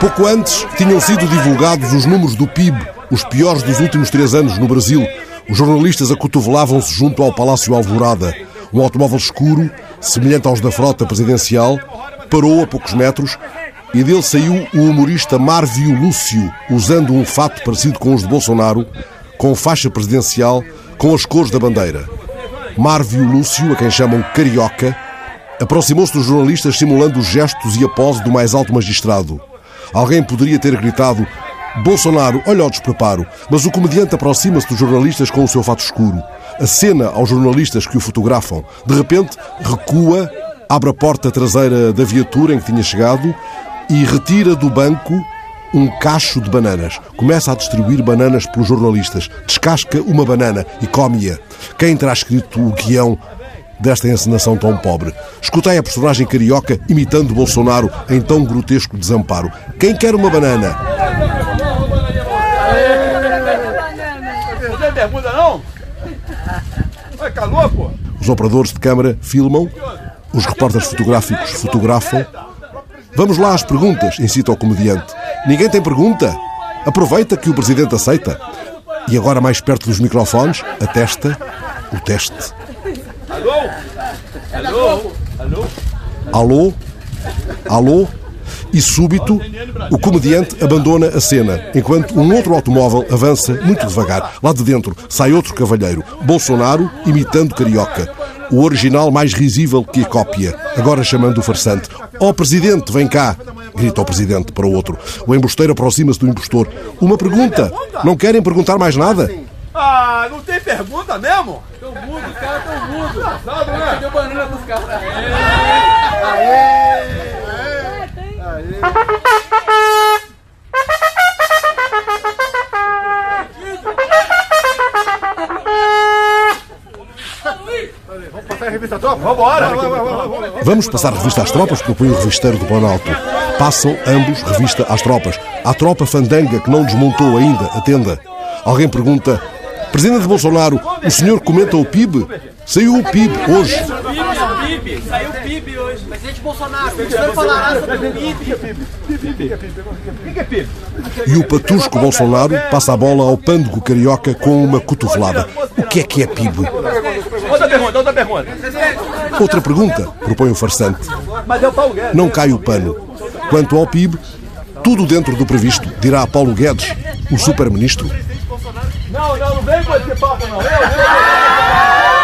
Pouco antes tinham sido divulgados os números do PIB, os piores dos últimos três anos no Brasil. Os jornalistas acotovelavam-se junto ao Palácio Alvorada. Um automóvel escuro, semelhante aos da frota presidencial, parou a poucos metros e dele saiu o humorista Marvio Lúcio, usando um fato parecido com os de Bolsonaro, com faixa presidencial, com as cores da bandeira. Marvio Lúcio, a quem chamam Carioca, aproximou-se dos jornalistas simulando os gestos e a pose do mais alto magistrado. Alguém poderia ter gritado Bolsonaro, olha o despreparo, mas o comediante aproxima-se dos jornalistas com o seu fato escuro. Acena aos jornalistas que o fotografam. De repente, recua, abre a porta traseira da viatura em que tinha chegado e retira do banco um cacho de bananas. Começa a distribuir bananas pelos jornalistas. Descasca uma banana e come-a. Quem terá escrito o guião desta encenação tão pobre? Escutei a personagem carioca imitando Bolsonaro em tão grotesco desamparo. Quem quer uma banana? Você pergunta não? Vai calor, pô? Os operadores de câmara filmam, os repórteres fotográficos fotografam. Vamos lá às perguntas, incita o comediante. Ninguém tem pergunta? Aproveita que o presidente aceita. E agora, mais perto dos microfones, atesta o teste. Alô? Alô? Alô? Alô? Alô? E súbito, o comediante abandona a cena, enquanto um outro automóvel avança muito devagar. Lá de dentro sai outro cavalheiro, Bolsonaro imitando Carioca. O original mais risível que a cópia, agora chamando o farsante. Ó oh, Presidente, vem cá! Grita o Presidente para o outro. O embusteiro aproxima-se do impostor. Uma pergunta! Não querem perguntar mais nada? Ah, não tem pergunta mesmo? Tão mudo, os caras tão mudo. Sabe, né? Deu banana pros caras. Vambora! Vamos passar revista às tropas, propõe o revisteiro do Planalto. Passam ambos revista às tropas. À tropa fandanga que não desmontou ainda a tenda. Alguém pergunta: Presidente Bolsonaro, o senhor comenta o PIB? Saiu o PIB hoje. Saiu PIB hoje. Presidente Bolsonaro, o senhor falará sobre o PIB. O que é PIB? E o patusco Bolsonaro passa a bola ao pândego carioca com uma cotovelada. O que é que é PIB? Outra pergunta, outra pergunta. Outra pergunta, propõe o farsante. É o. Não cai o pano. Quanto ao PIB, tudo dentro do previsto, dirá Paulo Guedes, o super-ministro. Não, não, não vem com esse papo não. Eu, eu, eu.